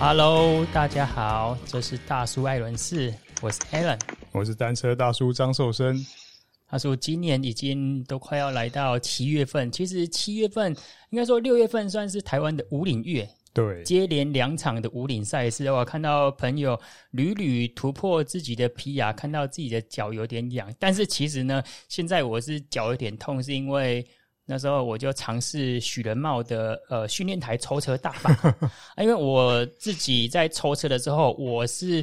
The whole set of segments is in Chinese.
Hello，大家好，这是大叔艾伦四，我是 Alan，我是单车大叔张寿生。他说今年已经都快要来到七月份，其实七月份应该说六月份算是台湾的五岭月，对，接连两场的五岭赛事，我看到朋友屡屡突破自己的皮牙看到自己的脚有点痒，但是其实呢，现在我是脚有点痛，是因为。那时候我就尝试许仁茂的呃训练台抽车大法，因为我自己在抽车的时候，我是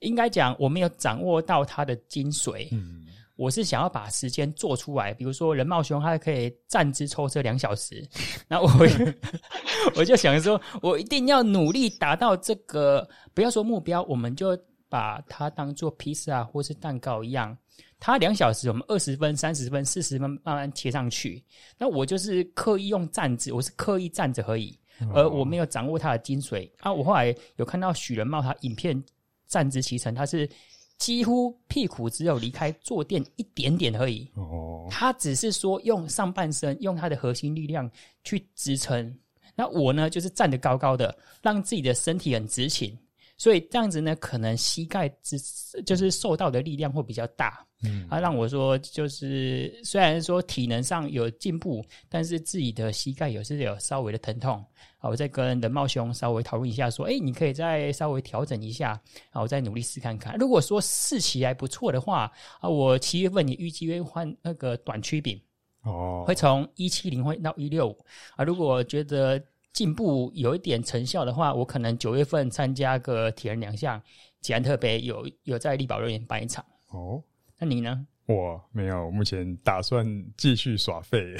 应该讲我没有掌握到它的精髓。嗯，我是想要把时间做出来，比如说仁茂兄他可以站姿抽车两小时，那我 我就想说，我一定要努力达到这个，不要说目标，我们就把它当做披萨或是蛋糕一样。他两小时，我们二十分、三十分、四十分慢慢贴上去。那我就是刻意用站姿，我是刻意站着而已，而我没有掌握它的精髓。啊，我后来有看到许仁茂他影片站姿骑乘，他是几乎屁股只有离开坐垫一点点而已。哦，他只是说用上半身用他的核心力量去支撑。那我呢，就是站得高高的，让自己的身体很直挺。所以这样子呢，可能膝盖只就是受到的力量会比较大。嗯，啊让我说，就是虽然说体能上有进步，但是自己的膝盖有是有稍微的疼痛。好，我再跟冷茂兄稍微讨论一下，说，哎，你可以再稍微调整一下，好，我再努力试看看。如果说试起来不错的话，啊，我七月份你预计会换那个短曲柄，哦，会从一七零会到一六五啊。如果觉得进步有一点成效的话，我可能九月份参加个铁人两项，捷安特杯有有在力宝乐园办一场。哦。那你呢？我没有，目前打算继续耍废。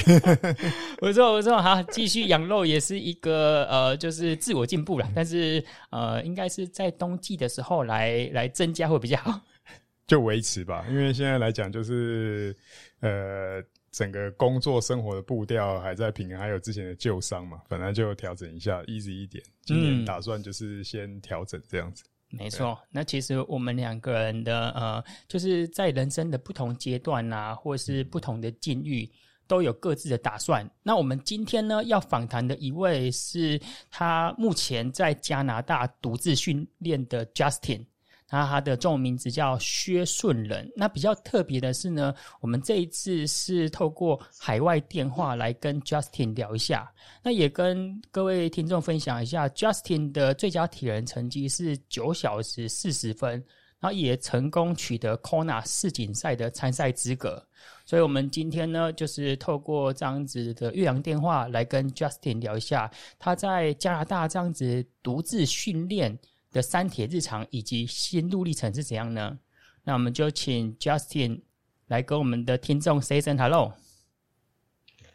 不错，不错，好，继续养肉也是一个呃，就是自我进步啦。但是呃，应该是在冬季的时候来来增加会比较好。就维持吧，因为现在来讲，就是呃，整个工作生活的步调还在平衡，还有之前的旧伤嘛，本来就调整一下，easy 一点。今年打算就是先调整这样子。没错，那其实我们两个人的呃，就是在人生的不同阶段啊，或是不同的境遇，都有各自的打算。那我们今天呢，要访谈的一位是他目前在加拿大独自训练的 Justin。那他的中文名字叫薛顺仁。那比较特别的是呢，我们这一次是透过海外电话来跟 Justin 聊一下。那也跟各位听众分享一下，Justin 的最佳体能成绩是九小时四十分，然后也成功取得 Kona 世锦赛的参赛资格。所以，我们今天呢，就是透过这样子的越洋电话来跟 Justin 聊一下，他在加拿大这样子独自训练的三铁日常以及心路历程是怎样呢？那我们就请 Justin 来跟我们的听众 say 声 hello。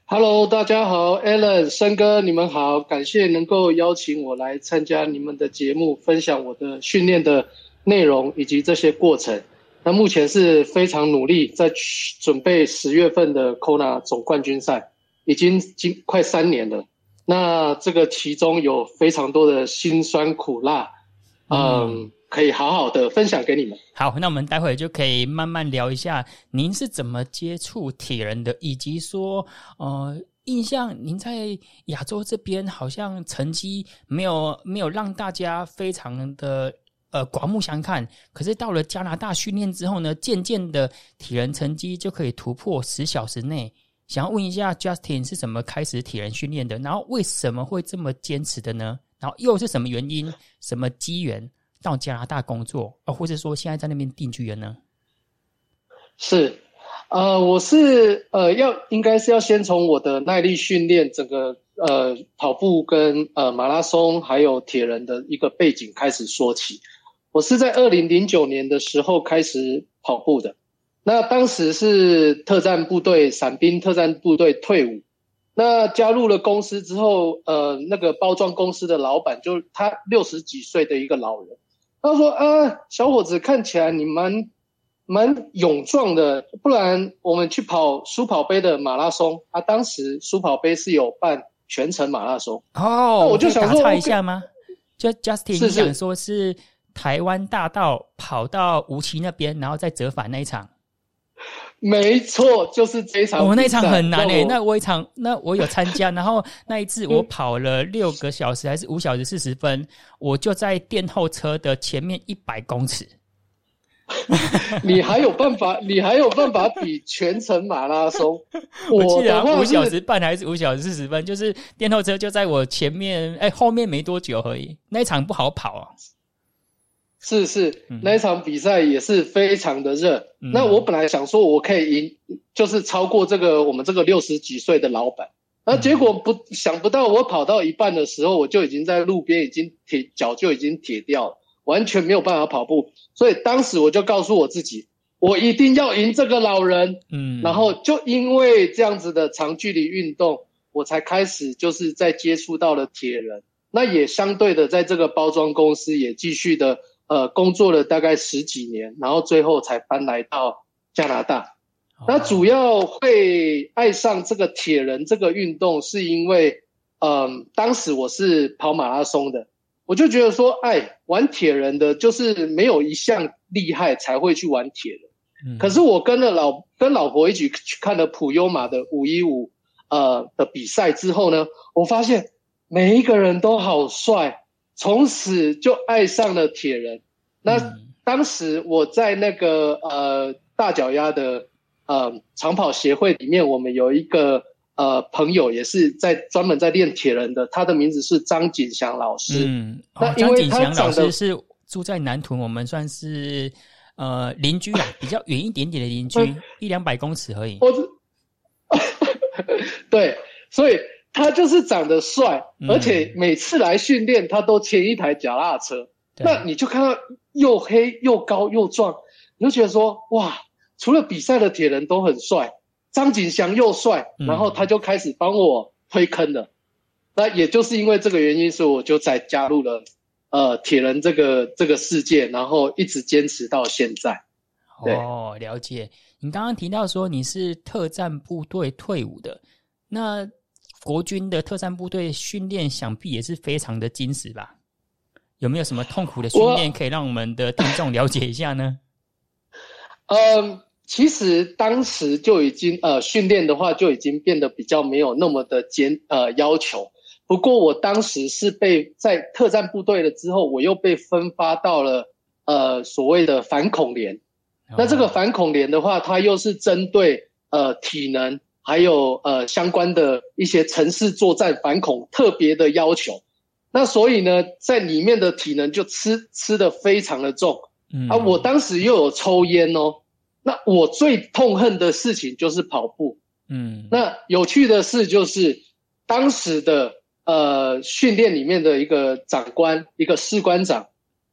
Hello，大家好，Alan 生哥，你们好，感谢能够邀请我来参加你们的节目，分享我的训练的内容以及这些过程。那目前是非常努力在准备十月份的 Kona 总冠军赛，已经经快三年了。那这个其中有非常多的辛酸苦辣。嗯，可以好好的分享给你们。好，那我们待会就可以慢慢聊一下，您是怎么接触铁人的，以及说，呃，印象您在亚洲这边好像成绩没有没有让大家非常的呃刮目相看，可是到了加拿大训练之后呢，渐渐的铁人成绩就可以突破十小时内。想要问一下 Justin 是怎么开始铁人训练的，然后为什么会这么坚持的呢？然后又是什么原因、什么机缘到加拿大工作，啊，或者说现在在那边定居了呢？是，呃，我是呃要应该是要先从我的耐力训练，整个呃跑步跟呃马拉松还有铁人的一个背景开始说起。我是在二零零九年的时候开始跑步的，那当时是特战部队伞兵特战部队退伍。那加入了公司之后，呃，那个包装公司的老板就他六十几岁的一个老人，他说：“啊，小伙子，看起来你蛮蛮勇壮的，不然我们去跑书跑杯的马拉松。”啊，当时书跑杯是有办全程马拉松哦，我就想说一下吗？就 Justin 是想说是台湾大道跑到无锡那边，然后再折返那一场。没错，就是这一场。我、哦、那一场很难诶、欸，那我一场，那我有参加，然后那一次我跑了六个小时还是五小时四十分，我就在殿后车的前面一百公尺。你还有办法？你还有办法比全程马拉松？我记得五小时半还是五小时四十分，就是电后车就在我前面，哎、欸，后面没多久而已。那一场不好跑啊。是是，那一场比赛也是非常的热。嗯、那我本来想说，我可以赢，就是超过这个我们这个六十几岁的老板。那结果不想不到，我跑到一半的时候，我就已经在路边，已经铁脚就已经铁掉了，完全没有办法跑步。所以当时我就告诉我自己，我一定要赢这个老人。嗯，然后就因为这样子的长距离运动，我才开始就是在接触到了铁人。那也相对的，在这个包装公司也继续的。呃，工作了大概十几年，然后最后才搬来到加拿大。Oh. 那主要会爱上这个铁人这个运动，是因为，嗯、呃，当时我是跑马拉松的，我就觉得说，哎，玩铁人的就是没有一项厉害才会去玩铁人。嗯。可是我跟了老跟老婆一起去看了普悠玛的五一五呃的比赛之后呢，我发现每一个人都好帅。从此就爱上了铁人。那当时我在那个呃大脚丫的呃长跑协会里面，我们有一个呃朋友也是在专门在练铁人的，他的名字是张景祥老师。嗯，那因为张景祥老师是住在南屯，我们算是呃邻居啊，比较远一点点的邻居，一两百公尺而已。我 对，所以。他就是长得帅，而且每次来训练，他都牵一台脚踏车。嗯。那你就看到又黑又高又壮，你就觉得说哇，除了比赛的铁人都很帅，张景祥又帅，然后他就开始帮我推坑了。嗯。那也就是因为这个原因，所以我就再加入了呃铁人这个这个世界，然后一直坚持到现在。哦，了解。你刚刚提到说你是特战部队退伍的，那。国军的特战部队训练想必也是非常的精实吧？有没有什么痛苦的训练可以让我们的听众了解一下呢？嗯，其实当时就已经呃训练的话就已经变得比较没有那么的坚呃要求。不过我当时是被在特战部队了之后，我又被分发到了呃所谓的反恐连。那这个反恐连的话，它又是针对呃体能。还有呃相关的一些城市作战反恐特别的要求，那所以呢，在里面的体能就吃吃的非常的重，嗯，啊，我当时又有抽烟哦，那我最痛恨的事情就是跑步，嗯，那有趣的事就是当时的呃训练里面的一个长官，一个士官长，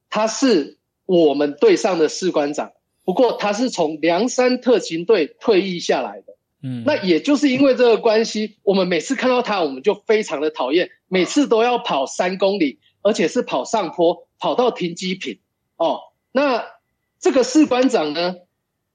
他是我们队上的士官长，不过他是从梁山特勤队退役下来的。嗯，那也就是因为这个关系，我们每次看到他，我们就非常的讨厌，每次都要跑三公里，而且是跑上坡，跑到停机坪。哦，那这个士官长呢，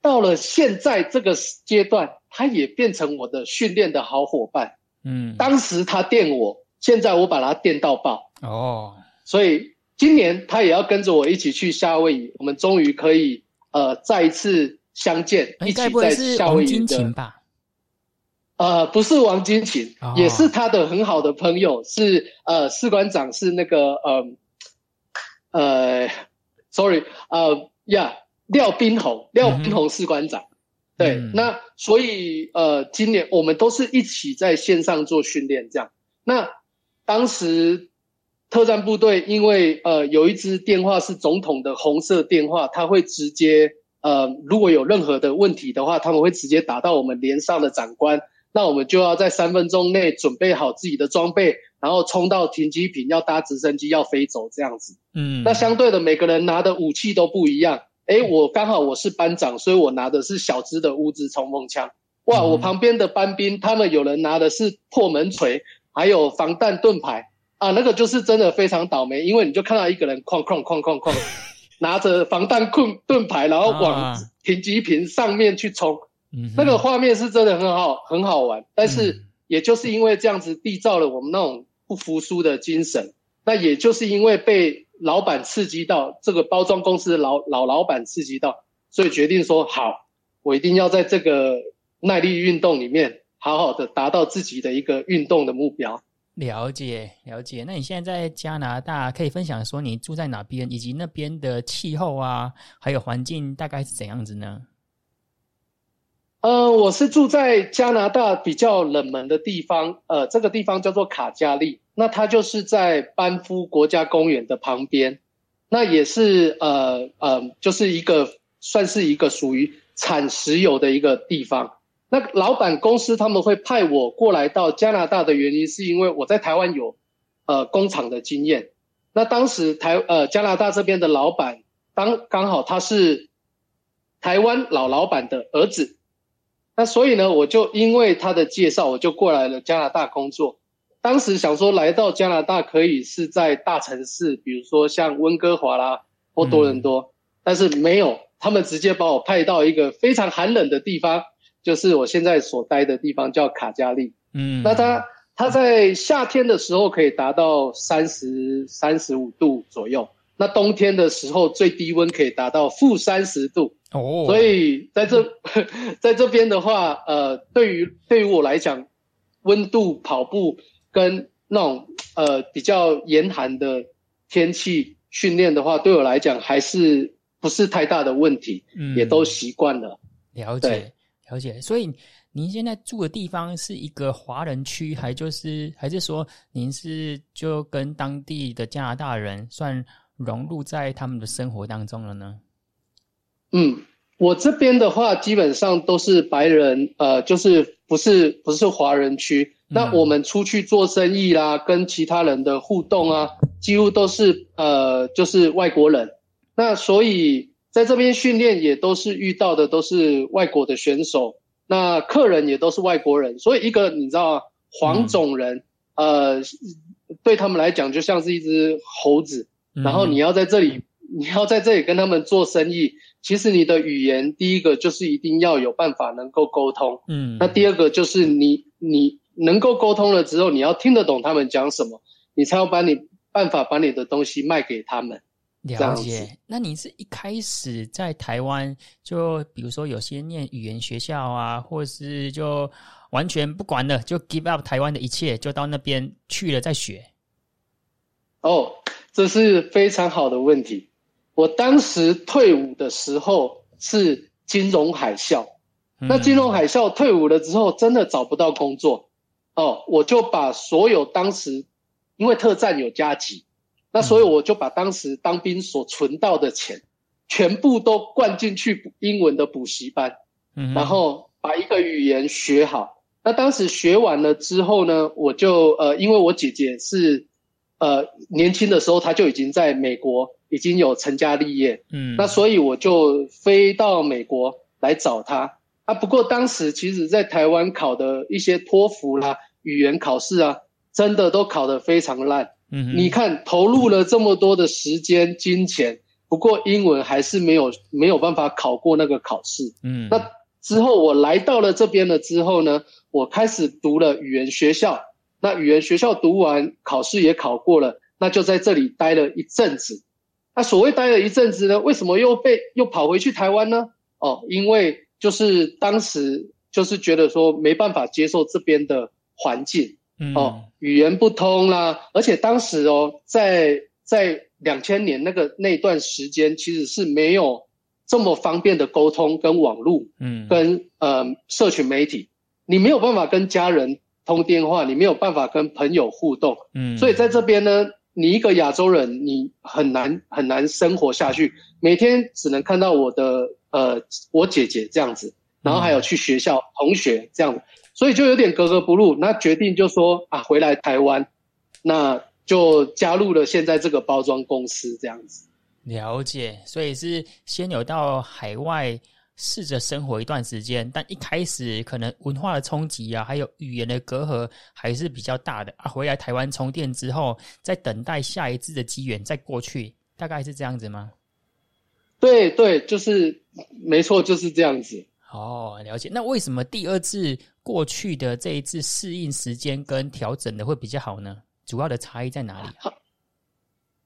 到了现在这个阶段，他也变成我的训练的好伙伴。嗯，当时他电我，现在我把他电到爆。哦，所以今年他也要跟着我一起去夏威夷，我们终于可以呃再一次相见，一起在夏威夷的。呃，不是王金琴，哦，也是他的很好的朋友，是呃士官长，是那个呃呃，sorry，呃呀，廖斌宏，廖斌宏士官长，嗯，对，嗯，那所以呃，今年我们都是一起在线上做训练，这样。那当时特战部队因为呃有一支电话是总统的红色电话，他会直接呃如果有任何的问题的话，他们会直接打到我们连上的长官。那我们就要在三分钟内准备好自己的装备，然后冲到停机坪，要搭直升机要飞走这样子。嗯，那相对的每个人拿的武器都不一样。诶，我刚好我是班长，所以我拿的是小支的乌兹冲锋枪。哇，我旁边的班兵他们有人拿的是破门锤，还有防弹盾牌啊，那个就是真的非常倒霉，因为你就看到一个人哐哐哐哐哐，拿着防弹盾盾牌，然后往停机坪上面去冲。嗯，那个画面是真的很好，很好玩。但是，也就是因为这样子缔造了我们那种不服输的精神。那也就是因为被老板刺激到，这个包装公司的老老老板刺激到，所以决定说好，我一定要在这个耐力运动里面好好的达到自己的一个运动的目标。了解了解，那你现在在加拿大，可以分享说你住在哪边，以及那边的气候啊，还有环境大概是怎样子呢？呃，我是住在加拿大比较冷门的地方，呃，这个地方叫做卡加利，那它就是在班夫国家公园的旁边，那也是呃呃，就是一个算是一个属于产石油的一个地方。那老板公司他们会派我过来到加拿大的原因，是因为我在台湾有呃工厂的经验。那当时台呃加拿大这边的老板当刚好他是台湾老老板的儿子。那所以呢，我就因为他的介绍，我就过来了加拿大工作。当时想说来到加拿大可以是在大城市，比如说像温哥华啦或多伦多，嗯，但是没有，他们直接把我派到一个非常寒冷的地方，就是我现在所待的地方叫卡加利。嗯，那它它在夏天的时候可以达到三十三十五度左右，那冬天的时候最低温可以达到负三十度。哦、oh.，所以在这，在这边的话，呃，对于对于我来讲，温度跑步跟那种呃比较严寒的天气训练的话，对我来讲还是不是太大的问题，嗯，也都习惯了。了解，了解。所以您现在住的地方是一个华人区，还就是还是说您是就跟当地的加拿大人算融入在他们的生活当中了呢？嗯，我这边的话基本上都是白人，呃，就是不是不是华人区。那我们出去做生意啦，跟其他人的互动啊，几乎都是呃就是外国人。那所以在这边训练也都是遇到的都是外国的选手，那客人也都是外国人。所以一个你知道黄种人，呃，对他们来讲就像是一只猴子，然后你要在这里。你要在这里跟他们做生意，其实你的语言第一个就是一定要有办法能够沟通，嗯，那第二个就是你你能够沟通了之后，你要听得懂他们讲什么，你才要把你办法把你的东西卖给他们。了解。那你是一开始在台湾，就比如说有些念语言学校啊，或是就完全不管了，就 give up 台湾的一切，就到那边去了再学？哦，这是非常好的问题。我当时退伍的时候是金融海啸，那金融海啸退伍了之后，真的找不到工作，哦，我就把所有当时因为特战有加急，那所以我就把当时当兵所存到的钱，全部都灌进去英文的补习班，然后把一个语言学好。那当时学完了之后呢，我就呃，因为我姐姐是呃年轻的时候，他就已经在美国。已经有成家立业，嗯，那所以我就飞到美国来找他啊。不过当时其实，在台湾考的一些托福啦、语言考试啊，真的都考得非常烂。嗯，你看投入了这么多的时间、金钱，不过英文还是没有没有办法考过那个考试。嗯，那之后我来到了这边了之后呢，我开始读了语言学校。那语言学校读完，考试也考过了，那就在这里待了一阵子。那所谓待了一阵子呢，为什么又被又跑回去台湾呢？哦，因为就是当时就是觉得说没办法接受这边的环境，嗯，哦，语言不通啦，而且当时哦，在在两千年那个那段时间，其实是没有这么方便的沟通跟网络，嗯，跟呃社群媒体，你没有办法跟家人通电话，你没有办法跟朋友互动，嗯，所以在这边呢。你一个亚洲人，你很难很难生活下去，每天只能看到我的呃我姐姐这样子，然后还有去学校同学这样子，所以就有点格格不入。那决定就说啊，回来台湾，那就加入了现在这个包装公司这样子。了解，所以是先有到海外。试着生活一段时间，但一开始可能文化的冲击啊，还有语言的隔阂还是比较大的啊。回来台湾充电之后，再等待下一次的机缘再过去，大概是这样子吗？对对，就是没错，就是这样子。哦，了解。那为什么第二次过去的这一次适应时间跟调整的会比较好呢？主要的差异在哪里？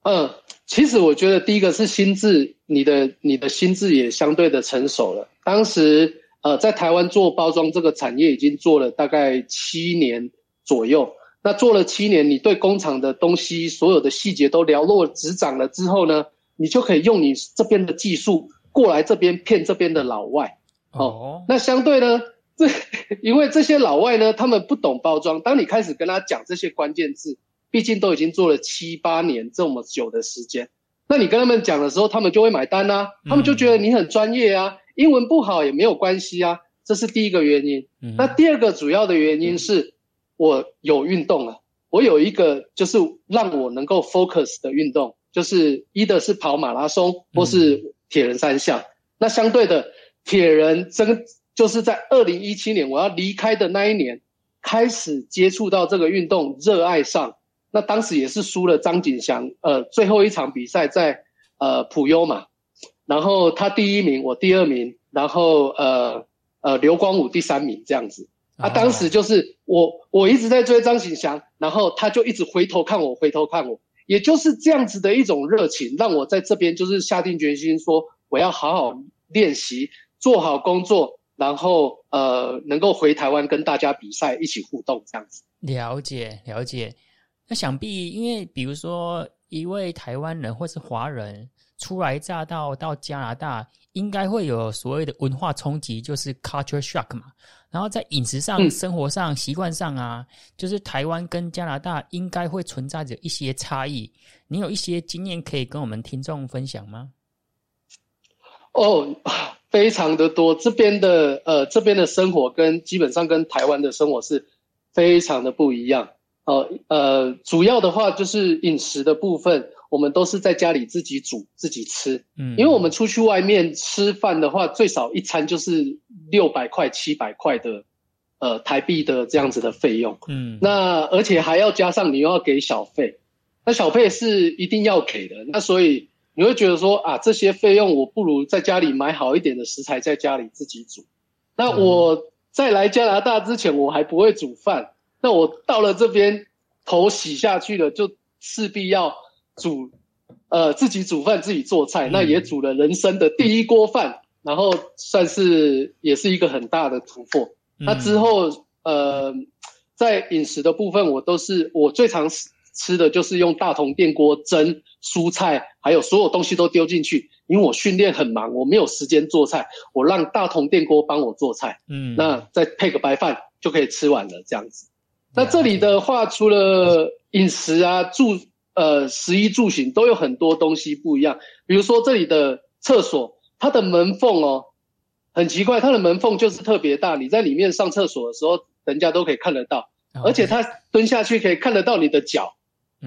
嗯，其实我觉得第一个是心智，你的你的心智也相对的成熟了。当时呃，在台湾做包装这个产业已经做了大概七年左右。那做了七年，你对工厂的东西所有的细节都了若指掌了之后呢，你就可以用你这边的技术过来这边骗这边的老外。哦，哦，那相对呢，这 因为这些老外呢，他们不懂包装。当你开始跟他讲这些关键字，毕竟都已经做了七八年这么久的时间，那你跟他们讲的时候，他们就会买单啊，他们就觉得你很专业啊，英文不好也没有关系啊，这是第一个原因。那第二个主要的原因是。我有运动了，我有一个就是让我能够 focus 的运动，就是一的是跑马拉松或是铁人三项。嗯、那相对的，铁人真就是在二零一七年我要离开的那一年开始接触到这个运动，热爱上。那当时也是输了张景祥，呃，最后一场比赛在呃普悠嘛，然后他第一名，我第二名，然后呃呃刘光武第三名这样子。他、啊、当时就是我，我一直在追张景祥，然后他就一直回头看我，回头看我，也就是这样子的一种热情，让我在这边就是下定决心说，我要好好练习，做好工作，然后呃，能够回台湾跟大家比赛，一起互动这样子。了解了解，那想必因为比如说一位台湾人或是华人初来乍到到加拿大，应该会有所谓的文化冲击，就是 culture shock 嘛。然后在饮食上、嗯、生活上、习惯上啊，就是台湾跟加拿大应该会存在着一些差异。你有一些经验可以跟我们听众分享吗？哦，非常的多。这边的呃，这边的生活跟基本上跟台湾的生活是非常的不一样。哦呃，呃，主要的话就是饮食的部分。我们都是在家里自己煮自己吃，嗯，因为我们出去外面吃饭的话，最少一餐就是六百块、七百块的，呃，台币的这样子的费用，嗯，那而且还要加上你又要给小费，那小费是一定要给的，那所以你会觉得说啊，这些费用我不如在家里买好一点的食材，在家里自己煮。那我在来加拿大之前，我还不会煮饭，那我到了这边头洗下去了，就势必要。煮，呃，自己煮饭，自己做菜，那也煮了人生的第一锅饭，然后算是也是一个很大的突破。那之后，呃，在饮食的部分，我都是我最常吃的就是用大同电锅蒸蔬菜，还有所有东西都丢进去。因为我训练很忙，我没有时间做菜，我让大同电锅帮我做菜。嗯，那再配个白饭就可以吃完了，这样子。那这里的话，除了饮食啊，住。呃，食衣住行都有很多东西不一样。比如说这里的厕所，它的门缝哦，很奇怪，它的门缝就是特别大。你在里面上厕所的时候，人家都可以看得到，而且它蹲下去可以看得到你的脚，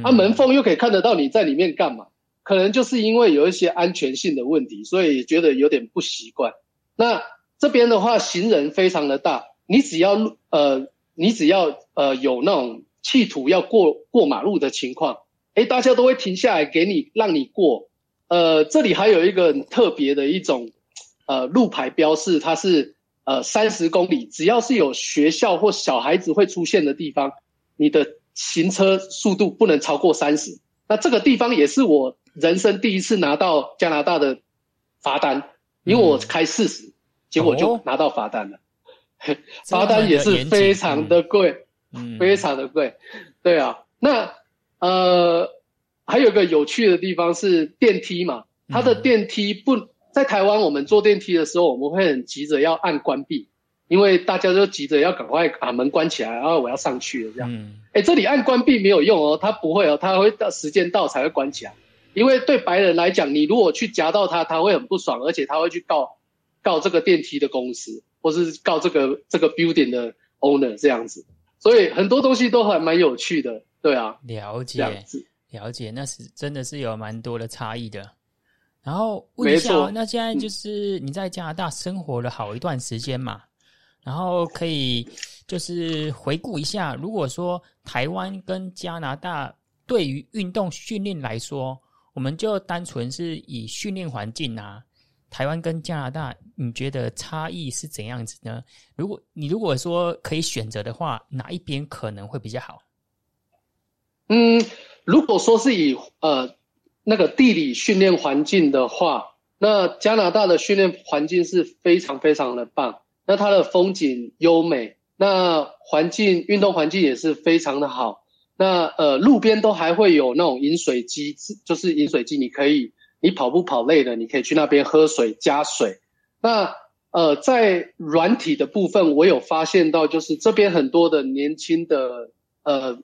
它门缝又可以看得到你在里面干嘛。可能就是因为有一些安全性的问题，所以觉得有点不习惯。那这边的话，行人非常的大，你只要呃，你只要呃有那种企图要过过马路的情况。哎，大家都会停下来给你，让你过。呃，这里还有一个很特别的一种，呃，路牌标示，它是呃三十公里，只要是有学校或小孩子会出现的地方，你的行车速度不能超过三十。那这个地方也是我人生第一次拿到加拿大的罚单，因为我开四十，结果就拿到罚单了。哦、罚单也是非常的贵，嗯，非常的贵。对啊，那。呃，还有一个有趣的地方是电梯嘛，它的电梯不在台湾，我们坐电梯的时候，我们会很急着要按关闭，因为大家都急着要赶快把门关起来，然后我要上去了这样。嗯，哎，这里按关闭没有用哦，它不会哦，它会到时间到才会关起来，因为对白人来讲，你如果去夹到他，他会很不爽，而且他会去告告这个电梯的公司，或是告这个这个 building 的 owner 这样子，所以很多东西都还蛮有趣的。对啊，了解，了解，那是真的是有蛮多的差异的。然后问一下，那现在就是你在加拿大生活了好一段时间嘛，嗯、然后可以就是回顾一下，如果说台湾跟加拿大对于运动训练来说，我们就单纯是以训练环境啊，台湾跟加拿大，你觉得差异是怎样子呢？如果你如果说可以选择的话，哪一边可能会比较好？嗯，如果说是以呃那个地理训练环境的话，那加拿大的训练环境是非常非常的棒。那它的风景优美，那环境运动环境也是非常的好。那呃，路边都还会有那种饮水机，就是饮水机，你可以你跑步跑累了，你可以去那边喝水加水。那呃，在软体的部分，我有发现到，就是这边很多的年轻的呃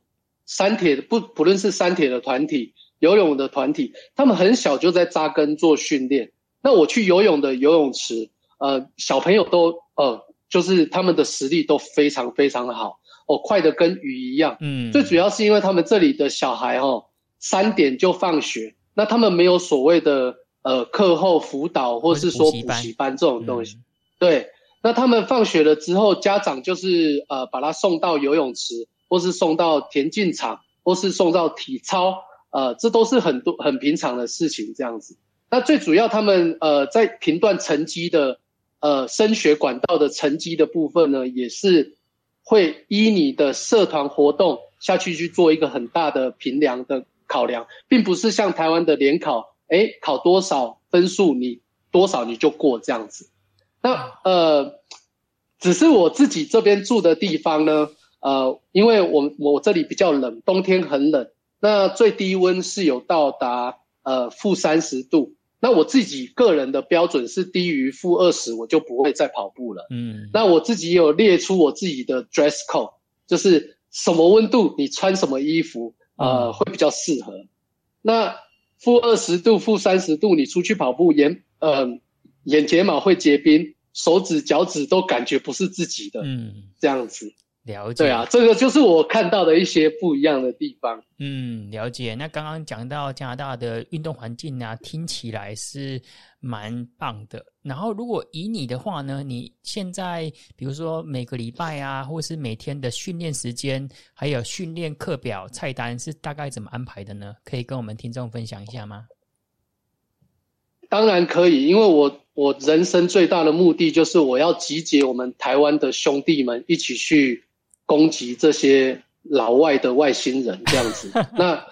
山铁不不论是山铁的团体、游泳的团体，他们很小就在扎根做训练。那我去游泳的游泳池，呃，小朋友都呃，就是他们的实力都非常非常的好。哦，快的跟鱼一样。嗯，最主要是因为他们这里的小孩哦，三点就放学，那他们没有所谓的呃课后辅导或是说补习班这种东西。嗯、对，那他们放学了之后，家长就是呃把他送到游泳池，或是送到田径场，或是送到体操，呃，这都是很多很平常的事情这样子。那最主要他们呃在评断成绩的呃升学管道的成绩的部分呢，也是。会依你的社团活动下去去做一个很大的评量的考量，并不是像台湾的联考，诶，考多少分数你多少你就过这样子。那呃，只是我自己这边住的地方呢，呃，因为我我这里比较冷，冬天很冷，那最低温是有到达呃负三十度。那我自己个人的标准是低于负二十，我就不会再跑步了。嗯，那我自己有列出我自己的 dress code，就是什么温度你穿什么衣服，呃，会比较适合。那负二十度、负三十度，你出去跑步，眼呃眼睫毛会结冰，手指、脚趾都感觉不是自己的。嗯，这样子。了解，对啊，这个就是我看到的一些不一样的地方。嗯，了解。那刚刚讲到加拿大的运动环境啊，听起来是蛮棒的。然后，如果以你的话呢，你现在比如说每个礼拜啊，或是每天的训练时间，还有训练课表、菜单是大概怎么安排的呢？可以跟我们听众分享一下吗？当然可以，因为我我人生最大的目的就是我要集结我们台湾的兄弟们一起去。攻击这些老外的外星人这样子，那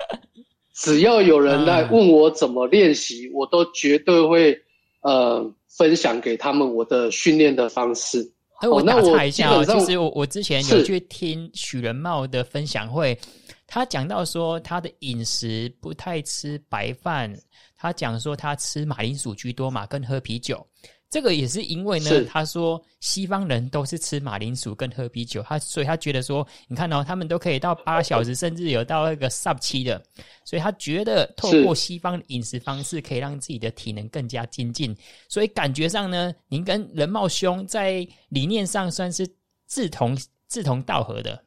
只要有人来问我怎么练习，我都绝对会呃分享给他们我的训练的方式。哎，我打岔一下哦，其实我我之前有去听许仁茂的分享会，他讲到说他的饮食不太吃白饭，他讲说他吃马铃薯居多嘛，跟喝啤酒。这个也是因为呢，他说西方人都是吃马铃薯跟喝啤酒，他所以他觉得说，你看哦，他们都可以到八小时，甚至有到那个 sub 七的，所以他觉得透过西方的饮食方式可以让自己的体能更加精进，所以感觉上呢，您跟人茂兄在理念上算是志同志同道合的。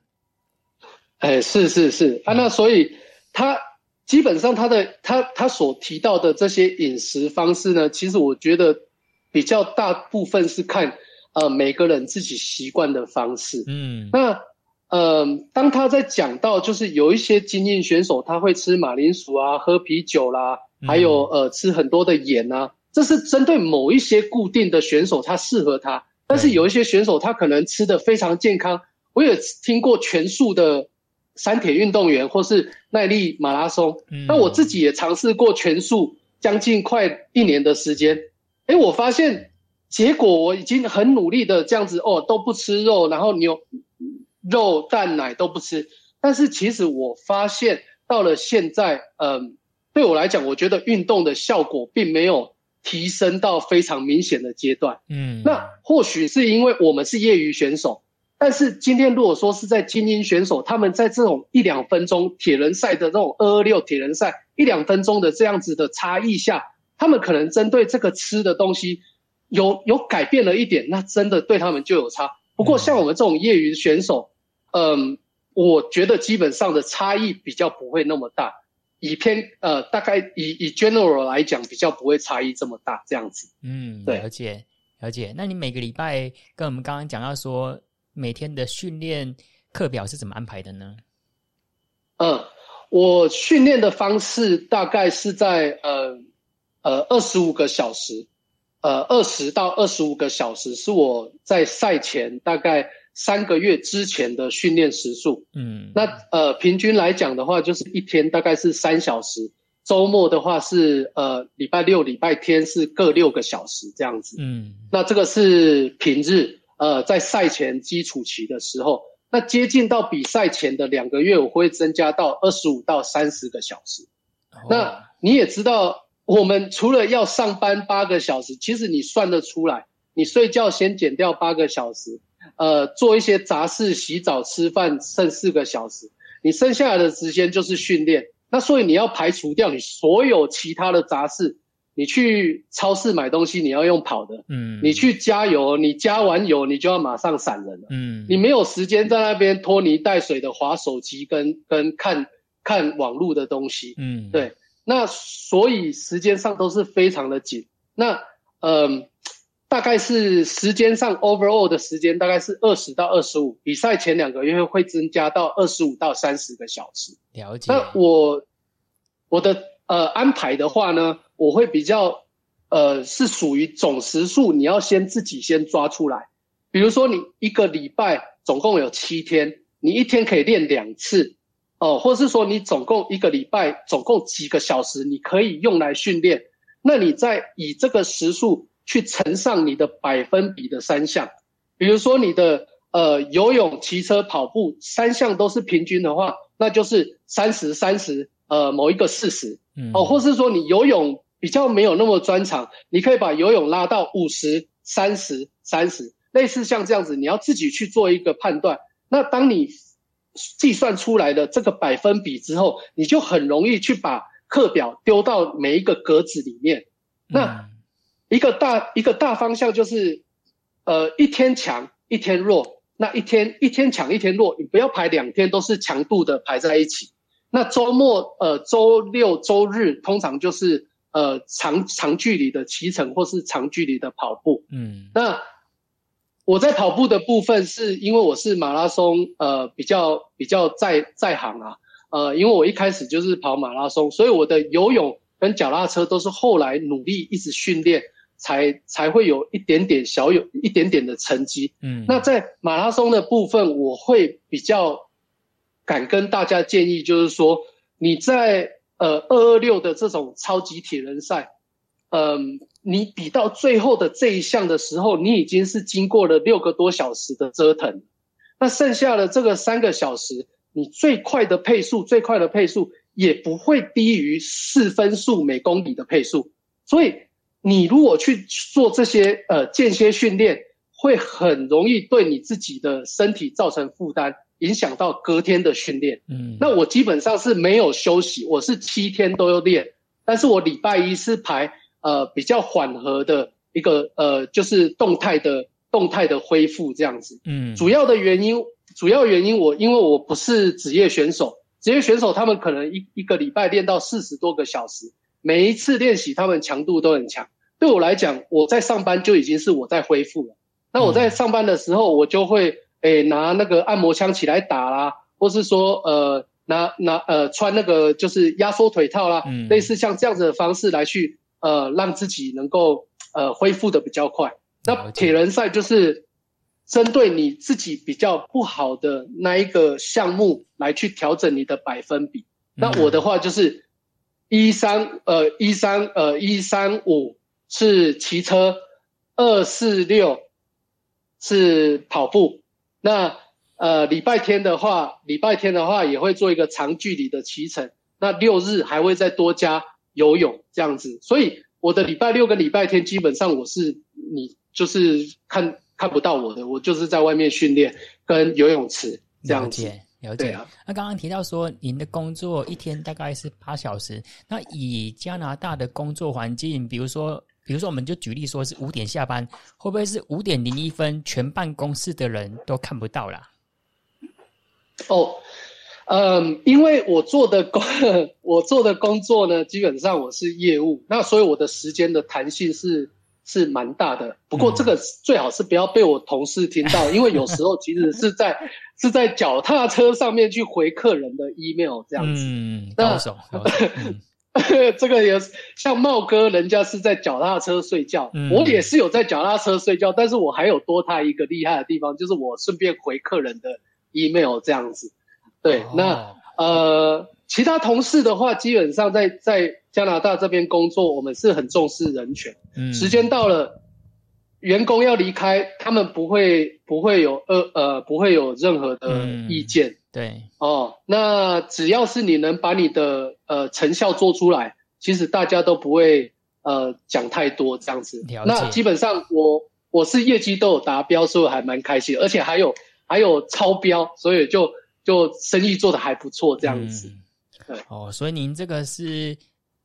哎，是是是啊，那所以他基本上他的他他所提到的这些饮食方式呢，其实我觉得。比较大部分是看，呃，每个人自己习惯的方式。嗯，那，呃，当他在讲到就是有一些精英选手他会吃马铃薯啊，喝啤酒啦，还有呃吃很多的盐啊，这是针对某一些固定的选手，他适合他。但是有一些选手他可能吃的非常健康。我也听过全素的三铁运动员或是耐力马拉松。那我自己也尝试过全速，将近快一年的时间。哎，我发现结果我已经很努力的这样子哦，都不吃肉，然后牛肉蛋奶都不吃。但是其实我发现到了现在，嗯，对我来讲，我觉得运动的效果并没有提升到非常明显的阶段。嗯，那或许是因为我们是业余选手，但是今天如果说是在精英选手，他们在这种一两分钟铁人赛的这种二二六铁人赛一两分钟的这样子的差异下。他们可能针对这个吃的东西有有改变了一点，那真的对他们就有差。不过像我们这种业余选手，嗯，我觉得基本上的差异比较不会那么大。以偏呃，大概以以 general 来讲，比较不会差异这么大这样子。嗯，对，了解了解。那你每个礼拜跟我们刚刚讲到说，每天的训练课表是怎么安排的呢？嗯，我训练的方式大概是在呃。呃，二十五个小时，呃，二十到二十五个小时是我在赛前大概三个月之前的训练时数。嗯，那呃，平均来讲的话，就是一天大概是三小时，周末的话是呃，礼拜六、礼拜天是各六个小时这样子。嗯，那这个是平日，呃，在赛前基础期的时候，那接近到比赛前的两个月，我会增加到二十五到三十个小时。Oh. 那你也知道，我们除了要上班八个小时，其实你算得出来，你睡觉先减掉八个小时，呃，做一些杂事，洗澡、吃饭，剩四个小时，你剩下来的时间就是训练。那所以你要排除掉你所有其他的杂事。你去超市买东西，你要用跑的，嗯，你去加油，你加完油，你就要马上闪人了，嗯，你没有时间在那边拖泥带水的划手机跟跟看看网络的东西，嗯，对，那所以时间上都是非常的紧，那嗯、呃，大概是时间上 overall 的时间大概是二十到二十五，比赛前两个月会增加到二十五到三十个小时，了解。那我我的呃安排的话呢？我会比较，呃，是属于总时数，你要先自己先抓出来。比如说，你一个礼拜总共有七天，你一天可以练两次，哦，或是说你总共一个礼拜总共几个小时，你可以用来训练。那你再以这个时数去乘上你的百分比的三项，比如说你的呃游泳、骑车、跑步三项都是平均的话，那就是三十、三十，呃，某一个四十。哦，或是说你游泳比较没有那么专长，你可以把游泳拉到五十、三十、三十，类似像这样子，你要自己去做一个判断。那当你计算出来的这个百分比之后，你就很容易去把课表丢到每一个格子里面。那一个大一个大方向就是，呃，一天强一天弱，那一天一天强一天弱，你不要排两天都是强度的排在一起。那周末，呃，周六、周日通常就是呃长长距离的骑乘或是长距离的跑步。嗯，那我在跑步的部分是因为我是马拉松，呃，比较比较在在行啊，呃，因为我一开始就是跑马拉松，所以我的游泳跟脚踏车都是后来努力一直训练才才会有一点点小有一点点的成绩。嗯，那在马拉松的部分，我会比较。敢跟大家建议，就是说你在呃二二六的这种超级铁人赛，嗯、呃，你比到最后的这一项的时候，你已经是经过了六个多小时的折腾，那剩下的这个三个小时，你最快的配速，最快的配速也不会低于四分速每公里的配速，所以你如果去做这些呃间歇训练，会很容易对你自己的身体造成负担。影响到隔天的训练，嗯，那我基本上是没有休息，我是七天都要练，但是我礼拜一是排呃比较缓和的一个呃就是动态的动态的恢复这样子，嗯，主要的原因主要原因我因为我不是职业选手，职业选手他们可能一一个礼拜练到四十多个小时，每一次练习他们强度都很强，对我来讲，我在上班就已经是我在恢复了，那我在上班的时候我就会。诶，拿那个按摩枪起来打啦，或是说，呃，拿拿呃穿那个就是压缩腿套啦，嗯，类似像这样子的方式来去呃让自己能够呃恢复的比较快。那铁人赛就是针对你自己比较不好的那一个项目来去调整你的百分比。那我的话就是一三呃一三呃一三五是骑车，二四六是跑步。那呃，礼拜天的话，礼拜天的话也会做一个长距离的骑乘。那六日还会再多加游泳这样子。所以我的礼拜六跟礼拜天基本上我是你就是看看不到我的，我就是在外面训练跟游泳池这样子。了解。啊、那刚刚提到说您的工作一天大概是八小时，那以加拿大的工作环境，比如说。比如说，我们就举例说是五点下班，会不会是五点零一分，全办公室的人都看不到啦？哦，嗯，因为我做的工，我做的工作呢，基本上我是业务，那所以我的时间的弹性是是蛮大的。不过这个最好是不要被我同事听到，嗯、因为有时候其实是在 是在脚踏车上面去回客人的 email 这样子。嗯，高手。这个也是像茂哥，人家是在脚踏车睡觉，嗯，我也是有在脚踏车睡觉，但是我还有多他一个厉害的地方，就是我顺便回客人的 email 这样子。对，哦，那呃，其他同事的话，基本上在在加拿大这边工作，我们是很重视人权。嗯，时间到了，员工要离开，他们不会不会有呃呃不会有任何的意见。嗯、对哦，那只要是你能把你的呃成效做出来，其实大家都不会呃讲太多这样子。那基本上我我是业绩都有达标，所以我还蛮开心，而且还有还有超标，所以就就生意做得还不错这样子。嗯、对哦，所以您这个是。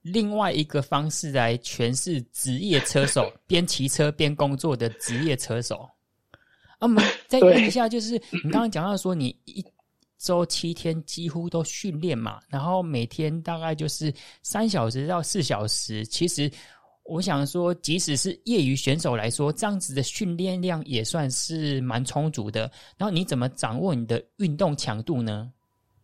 另外一个方式来诠释职业车手 边骑车边工作的职业车手。啊，我们再问一下，就是你刚刚讲到说，你一周七天几乎都训练嘛，然后每天大概就是三小时到四小时。其实我想说，即使是业余选手来说，这样子的训练量也算是蛮充足的。然后你怎么掌握你的运动强度呢？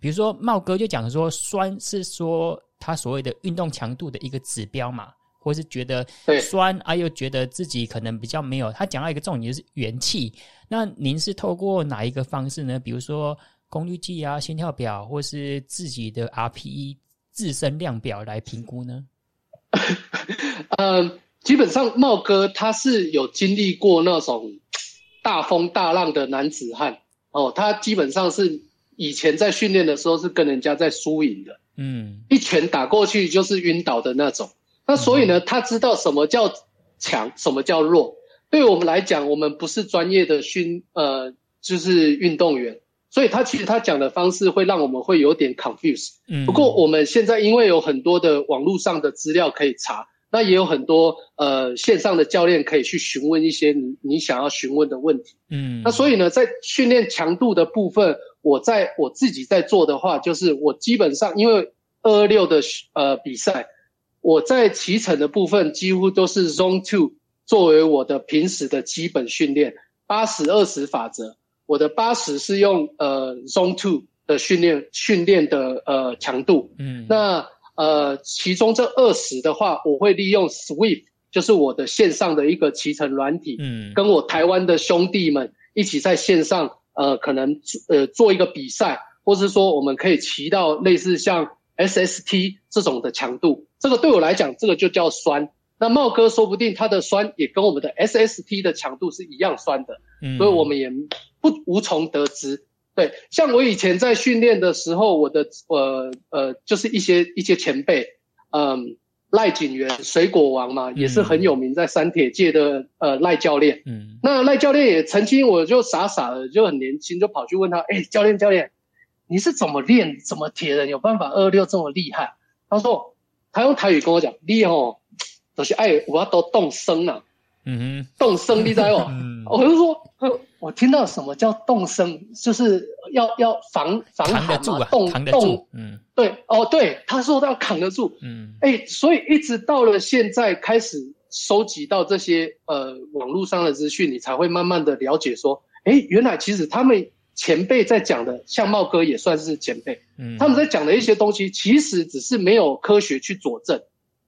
比如说茂哥就讲说，酸是说。他所谓的运动强度的一个指标嘛，或是觉得酸啊，又觉得自己可能比较没有。他讲到一个重点就是元气。那您是透过哪一个方式呢？比如说功率计啊、心跳表，或是自己的 RPE 自身量表来评估呢？呃，基本上茂哥他是有经历过那种大风大浪的男子汉哦，他基本上是以前在训练的时候是跟人家在输赢的。嗯，一拳打过去就是晕倒的那种。那所以呢，他知道什么叫强，什么叫弱。对我们来讲，我们不是专业的训，呃，就是运动员，所以他其实他讲的方式会让我们会有点 confuse。嗯，不过我们现在因为有很多的网络上的资料可以查，那也有很多呃线上的教练可以去询问一些你你想要询问的问题。嗯，那所以呢，在训练强度的部分。我在我自己在做的话，就是我基本上因为二二六的呃比赛，我在骑乘的部分几乎都是 Zone Two 作为我的平时的基本训练，八十二十法则，我的八十是用呃 Zone Two 的训练训练的呃强度，嗯，那呃其中这二十的话，我会利用 Swift，就是我的线上的一个骑乘软体，嗯，跟我台湾的兄弟们一起在线上。呃，可能呃做一个比赛，或是说我们可以骑到类似像 SST 这种的强度，这个对我来讲，这个就叫酸。那茂哥说不定他的酸也跟我们的 SST 的强度是一样酸的，嗯，所以我们也不无从得知。对，像我以前在训练的时候，我的呃呃就是一些一些前辈，嗯。赖景元，水果王嘛，也是很有名，在三铁界的呃赖教练。嗯，那赖教练也曾经，我就傻傻的，就很年轻，就跑去问他，哎、欸，教练教练，你是怎么练，怎么铁人有办法二六这么厉害？他说，他用台语跟我讲，你哦，就是哎我要都动声啊。嗯哼，动声，你知道吗？嗯，我就说，我听到什么叫动声，就是要要防防寒嘛，动动，嗯，对，哦，对，他说他要扛得住，嗯，哎、欸，所以一直到了现在，开始收集到这些呃网络上的资讯，你才会慢慢的了解说，哎、欸，原来其实他们前辈在讲的，像茂哥也算是前辈，嗯，他们在讲的一些东西，其实只是没有科学去佐证，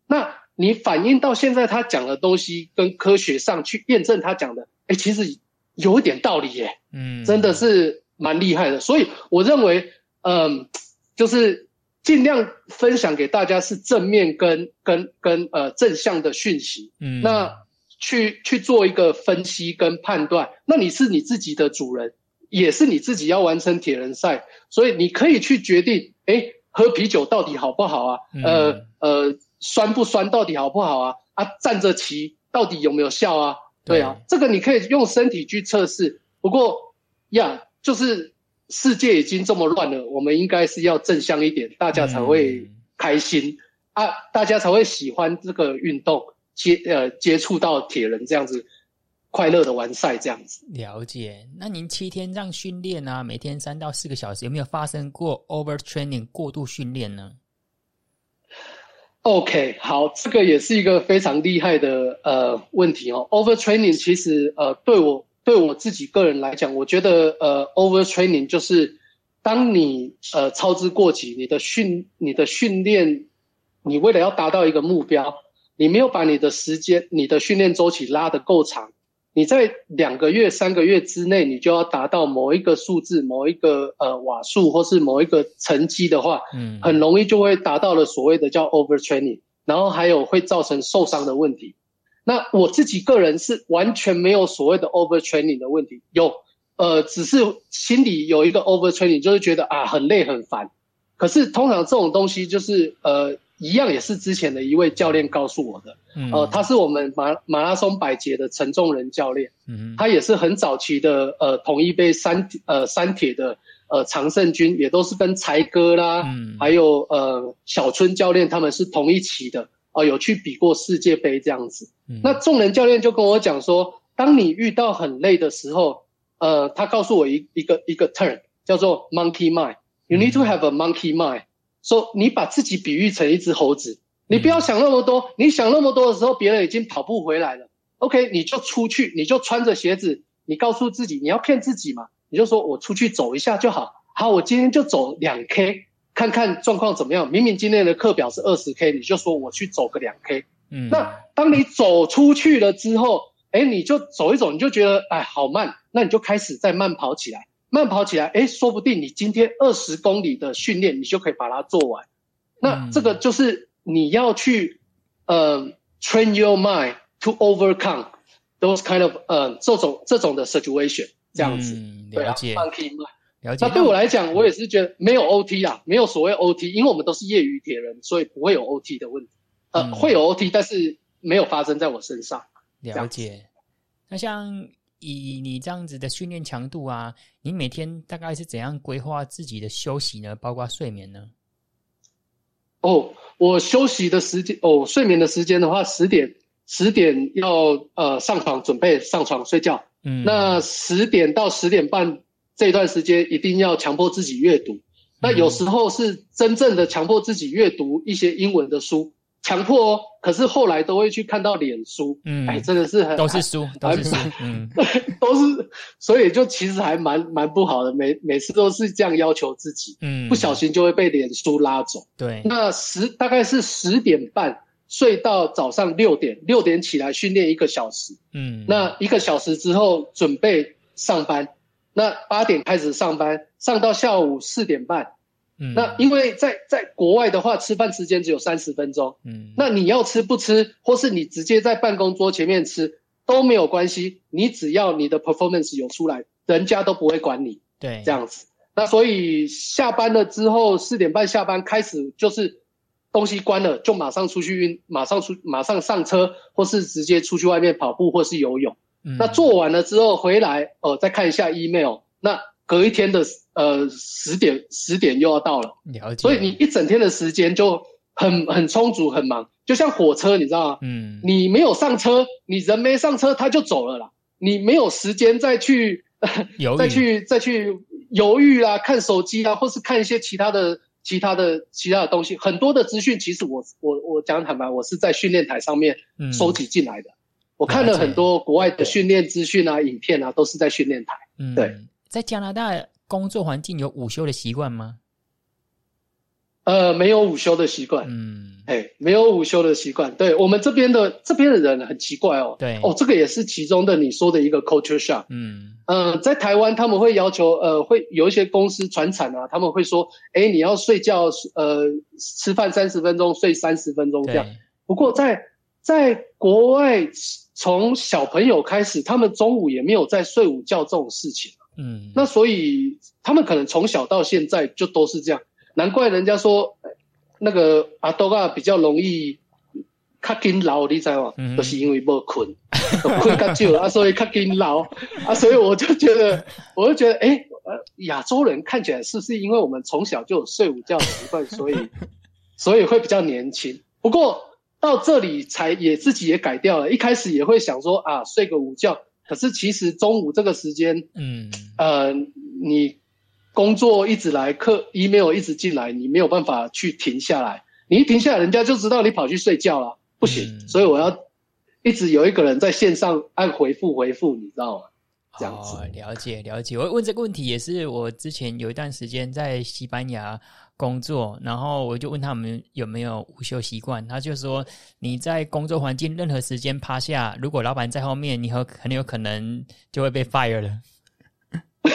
那。你反映到现在，他讲的东西跟科学上去验证他讲的，哎、欸，其实有一点道理耶，嗯，真的是蛮厉害的。所以我认为，嗯，就是尽量分享给大家是正面跟跟跟呃正向的讯息，嗯，那去去做一个分析跟判断。那你是你自己的主人，也是你自己要完成铁人赛，所以你可以去决定，哎、欸，喝啤酒到底好不好啊？嗯、呃呃。酸不酸到底好不好啊？啊，站着骑到底有没有效啊？对啊，这个你可以用身体去测试。不过呀，就是世界已经这么乱了，我们应该是要正向一点，大家才会开心、嗯、啊，大家才会喜欢这个运动，接呃接触到铁人这样子快乐的完赛这样子。了解。那您七天这样训练啊，每天三到四个小时，有没有发生过 overtraining 过度训练呢？OK，好，这个也是一个非常厉害的呃问题哦。Overtraining 其实呃对我对我自己个人来讲，我觉得呃 Overtraining 就是当你呃操之过急，你的训你的训练，你为了要达到一个目标，你没有把你的时间、你的训练周期拉得够长。你在两个月、三个月之内，你就要达到某一个数字、某一个呃瓦数，或是某一个成绩的话，嗯，很容易就会达到了所谓的叫 overtraining，然后还有会造成受伤的问题。那我自己个人是完全没有所谓的 overtraining 的问题，有，呃，只是心里有一个 overtraining，就是觉得啊很累很烦。可是通常这种东西就是呃一样，也是之前的一位教练告诉我的，嗯、呃，他是我们马马拉松百捷的陈仲仁教练，嗯，他也是很早期的呃统一杯三呃三铁的呃常胜军，也都是跟才哥啦，嗯，还有呃小春教练他们是同一期的。哦，有去比过世界杯这样子。嗯、那仲仁教练就跟我讲说，当你遇到很累的时候，呃，他告诉我一一个一个 turn 叫做 monkey mind。You need to have a monkey mind。说你把自己比喻成一只猴子，你不要想那么多。你想那么多的时候，别人已经跑步回来了。OK，你就出去，你就穿着鞋子，你告诉自己你要骗自己嘛，你就说我出去走一下就好。好，我今天就走两 K。看看状况怎么样？明明今天的课表是二十 K，你就说我去走个两 K。嗯，那当你走出去了之后，哎，你就走一走，你就觉得哎好慢，那你就开始再慢跑起来，慢跑起来，哎，说不定你今天二十公里的训练，你就可以把它做完。那这个就是你要去呃 train your mind to overcome those kind of 呃这种这种的 situation 这样子，嗯、了解。那对我来讲，我也是觉得没有 OT 啊，没有所谓 OT，因为我们都是业余铁人，所以不会有 OT 的问题。呃，嗯、会有 OT，但是没有发生在我身上。了解。那像以你这样子的训练强度啊，你每天大概是怎样规划自己的休息呢？包括睡眠呢？哦，我休息的时间，哦，睡眠的时间的话，十点十点要呃上床准备上床睡觉。嗯，那十点到十点半。这段时间一定要强迫自己阅读，那有时候是真正的强迫自己阅读一些英文的书，强迫哦。可是后来都会去看到脸书，嗯，哎，真的是很都是书，都是书，嗯，都是，所以就其实还蛮蛮不好的，每每次都是这样要求自己，嗯，不小心就会被脸书拉走。对，那十大概是十点半睡到早上六点，六点起来训练一个小时，嗯，那一个小时之后准备上班。那八点开始上班，上到下午四点半。嗯，那因为在在国外的话，吃饭时间只有三十分钟。嗯，那你要吃不吃，或是你直接在办公桌前面吃都没有关系，你只要你的 performance 有出来，人家都不会管你。对，这样子。那所以下班了之后，四点半下班开始就是东西关了，就马上出去运，马上出，马上上车，或是直接出去外面跑步或是游泳。嗯那做完了之后回来，呃，再看一下 email。那隔一天的呃十点十点又要到了，了解。所以你一整天的时间就很很充足，很忙。就像火车，你知道吗？嗯。你没有上车，你人没上车，他就走了啦。你没有时间再去再去再去犹豫啦，看手机啊，或是看一些其他的其他的其他的东西。很多的资讯，其实我我我讲坦白，我是在训练台上面收集进来的。嗯我看了很多国外的训练资讯啊、影片啊，都是在训练台。嗯，对，在加拿大工作环境有午休的习惯吗？呃，没有午休的习惯。嗯，哎，没有午休的习惯。对，我们这边的这边的人很奇怪哦。对，哦，这个也是其中的你说的一个 culture shock。嗯，呃，在台湾他们会要求，呃，会有一些公司传产啊，他们会说，哎，你要睡觉，呃，吃饭三十分钟，睡三十分钟这样。不过在在国外。从小朋友开始，他们中午也没有在睡午觉这种事情。嗯，那所以他们可能从小到现在就都是这样。难怪人家说那个阿多啊比较容易较紧老，你知道吗？嗯、就是因为没困，困较久 啊，所以较紧老啊。所以我就觉得，我就觉得，哎、亚洲人看起来是不是因为我们从小就有睡午觉的习惯，所以所以会比较年轻。不过。到这里才也自己也改掉了，一开始也会想说啊，睡个午觉，可是其实中午这个时间，嗯，呃，你工作一直来，课 email 一直进来，你没有办法去停下来，你一停下来，人家就知道你跑去睡觉了，不行，嗯，所以我要一直有一个人在线上按回复回复，你知道吗？这样子。哦，了解了解。我问这个问题也是我之前有一段时间在西班牙。工作，然后我就问他们有没有午休习惯，他就说你在工作环境任何时间趴下，如果老板在后面，你很很有可能就会被 fire 了。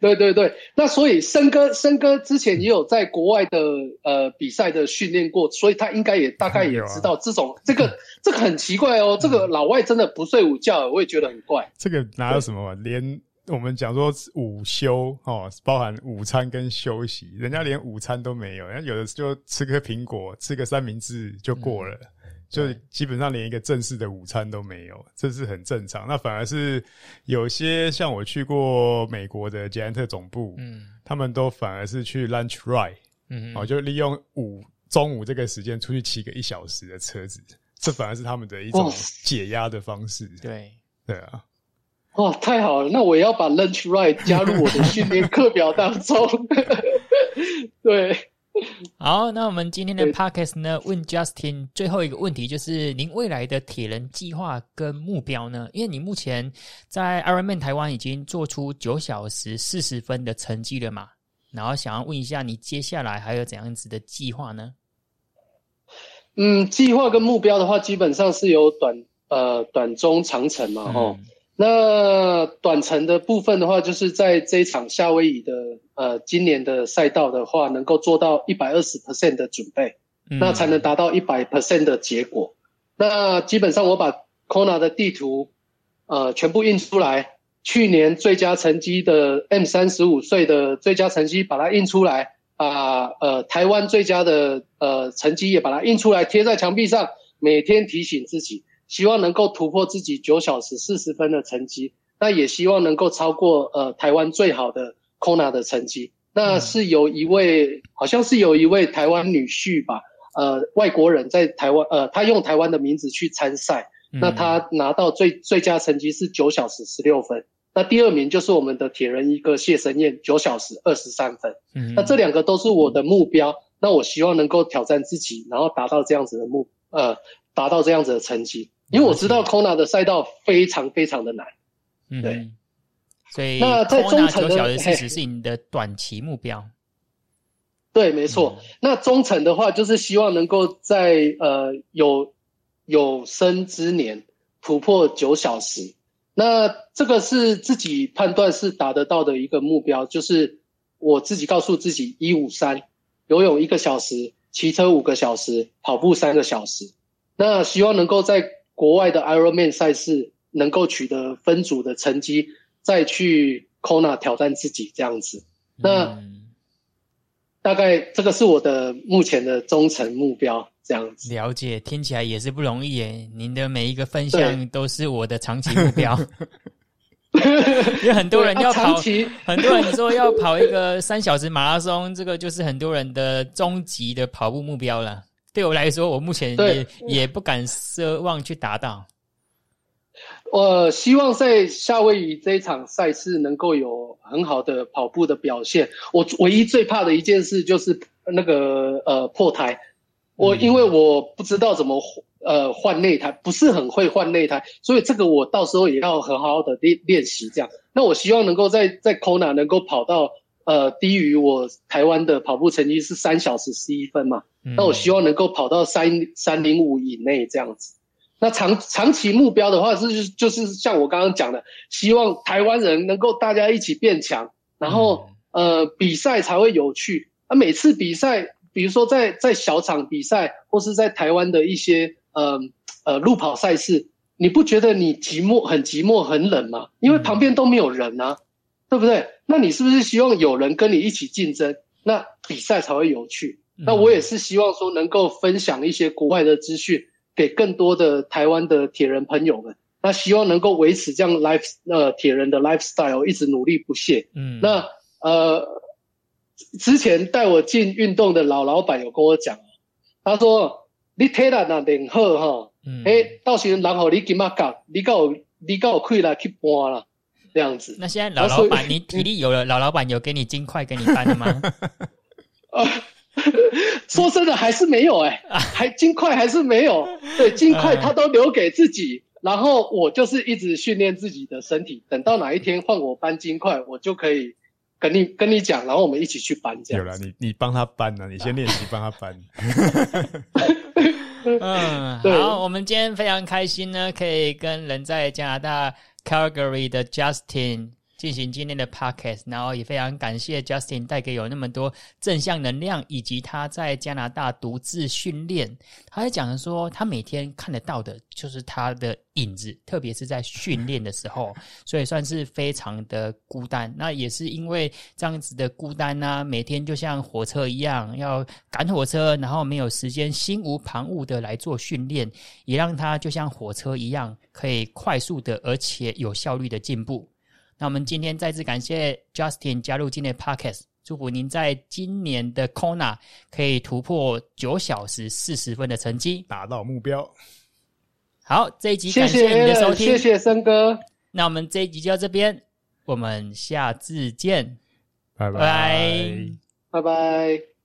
对对对，那所以森哥森哥之前也有在国外的呃比赛的训练过，所以他应该也大概也知道这种、啊、这个这个很奇怪哦，这个老外真的不睡午觉，我也觉得很怪。这个哪有什么连我们讲说午休哦，包含午餐跟休息，人家连午餐都没有，人家有的就吃个苹果，吃个三明治就过了。嗯就基本上连一个正式的午餐都没有，这是很正常。那反而是有些像我去过美国的捷安特总部，嗯，他们都反而是去 lunch ride，嗯，哦，就利用午中午这个时间出去骑个一小时的车子，这反而是他们的一种解压的方式。对，对啊，哇，太好了！那我也要把 lunch ride 加入我的训练课表当中。对。好，那我们今天的 podcast 呢，问 Justin 最后一个问题，就是您未来的铁人计划跟目标呢？因为你目前在 Ironman 台湾已经做出九小时四十分的成绩了嘛，然后想要问一下，你接下来还有怎样子的计划呢？嗯，计划跟目标的话，基本上是有短呃短中长程嘛，哦、嗯。那短程的部分的话，就是在这一场夏威夷的呃今年的赛道的话，能够做到一百二十 percent 的准备，嗯、那才能达到一百 percent 的结果。那基本上我把 Kona 的地图呃全部印出来，去年最佳成绩的 M 三十五岁的最佳成绩把它印出来，把呃台湾最佳的呃成绩也把它印出来，贴在墙壁上，每天提醒自己。希望能够突破自己九小时四十分的成绩，那也希望能够超过呃台湾最好的 Kona 的成绩。那是有一位，好像是有一位台湾女婿吧，呃，外国人在台湾，呃，他用台湾的名字去参赛，那他拿到最最佳成绩是九小时十六分。那第二名就是我们的铁人一哥谢生燕，九小时二十三分。那这两个都是我的目标，那我希望能够挑战自己，然后达到这样子的目，呃，达到这样子的成绩。因为我知道 Kona 的赛道非常非常的难，嗯，对，所以那在中程的九小时四十是你的短期目标，对，没错。嗯、那中程的话，就是希望能够在呃有有生之年突破九小时。那这个是自己判断是达得到的一个目标，就是我自己告诉自己一五三，游泳一个小时，骑车五个小时，跑步三个小时。那希望能够在国外的 Ironman 赛事能够取得分组的成绩，再去 Kona 挑战自己这样子。那大概这个是我的目前的中程目标，这样子。了解，听起来也是不容易耶。您的每一个分项都是我的长期目标。有很多人要跑，啊、很多人说要跑一个三小时马拉松，这个就是很多人的终极的跑步目标了。对我来说，我目前也也不敢奢望去达到。我希望在夏威夷这一场赛事能够有很好的跑步的表现。我唯一最怕的一件事就是那个呃破胎。我因为我不知道怎么呃换内胎，不是很会换内胎，所以这个我到时候也要很好好的练练习。这样，那我希望能够在在 Kona 能够跑到。呃，低于我台湾的跑步成绩是三小时十一分嘛，嗯、那我希望能够跑到三三零五以内这样子。那长长期目标的话是就是像我刚刚讲的，希望台湾人能够大家一起变强，然后、嗯、呃比赛才会有趣。啊，每次比赛，比如说在在小场比赛，或是在台湾的一些呃呃路跑赛事，你不觉得你寂寞很寂寞很冷吗？因为旁边都没有人啊。嗯对不对？那你是不是希望有人跟你一起竞争，那比赛才会有趣？那我也是希望说能够分享一些国外的资讯给更多的台湾的铁人朋友们。那希望能够维持这样 life 呃铁人的 lifestyle，一直努力不懈。嗯，那呃之前带我进运动的老老板有跟我讲，他说你体力那练好哈，嗯，诶到时人好你金马讲，你够你够亏来去搬了。这样子，那现在老老板，你 体力有了，老老板有给你金块给你搬的吗？啊，说真的还是没有哎、欸，还金块还是没有。对，金块他都留给自己，然后我就是一直训练自己的身体，等到哪一天换我搬金块，我就可以跟你跟你讲，然后我们一起去搬。这样有了，你你帮他搬呢、啊，你先练习帮他搬。嗯，好，我们今天非常开心呢，可以跟人在加拿大。Calgary 的 Justin 进行今天的 podcast，然后也非常感谢 Justin 带给有那么多正向能量，以及他在加拿大独自训练。他在讲的说，他每天看得到的就是他的影子，特别是在训练的时候，所以算是非常的孤单。那也是因为这样子的孤单呢、每天就像火车一样要赶火车，然后没有时间心无旁骛的来做训练，也让他就像火车一样，可以快速的而且有效率的进步。那我们今天再次感谢 Justin 加入今天的 Podcast，祝福您在今年的 CONA 可以突破九小时四十分的成绩，达到目标。好，这一集感谢你的收听，谢谢森哥。那我们这一集就到这边，我们下次见，拜拜，拜拜。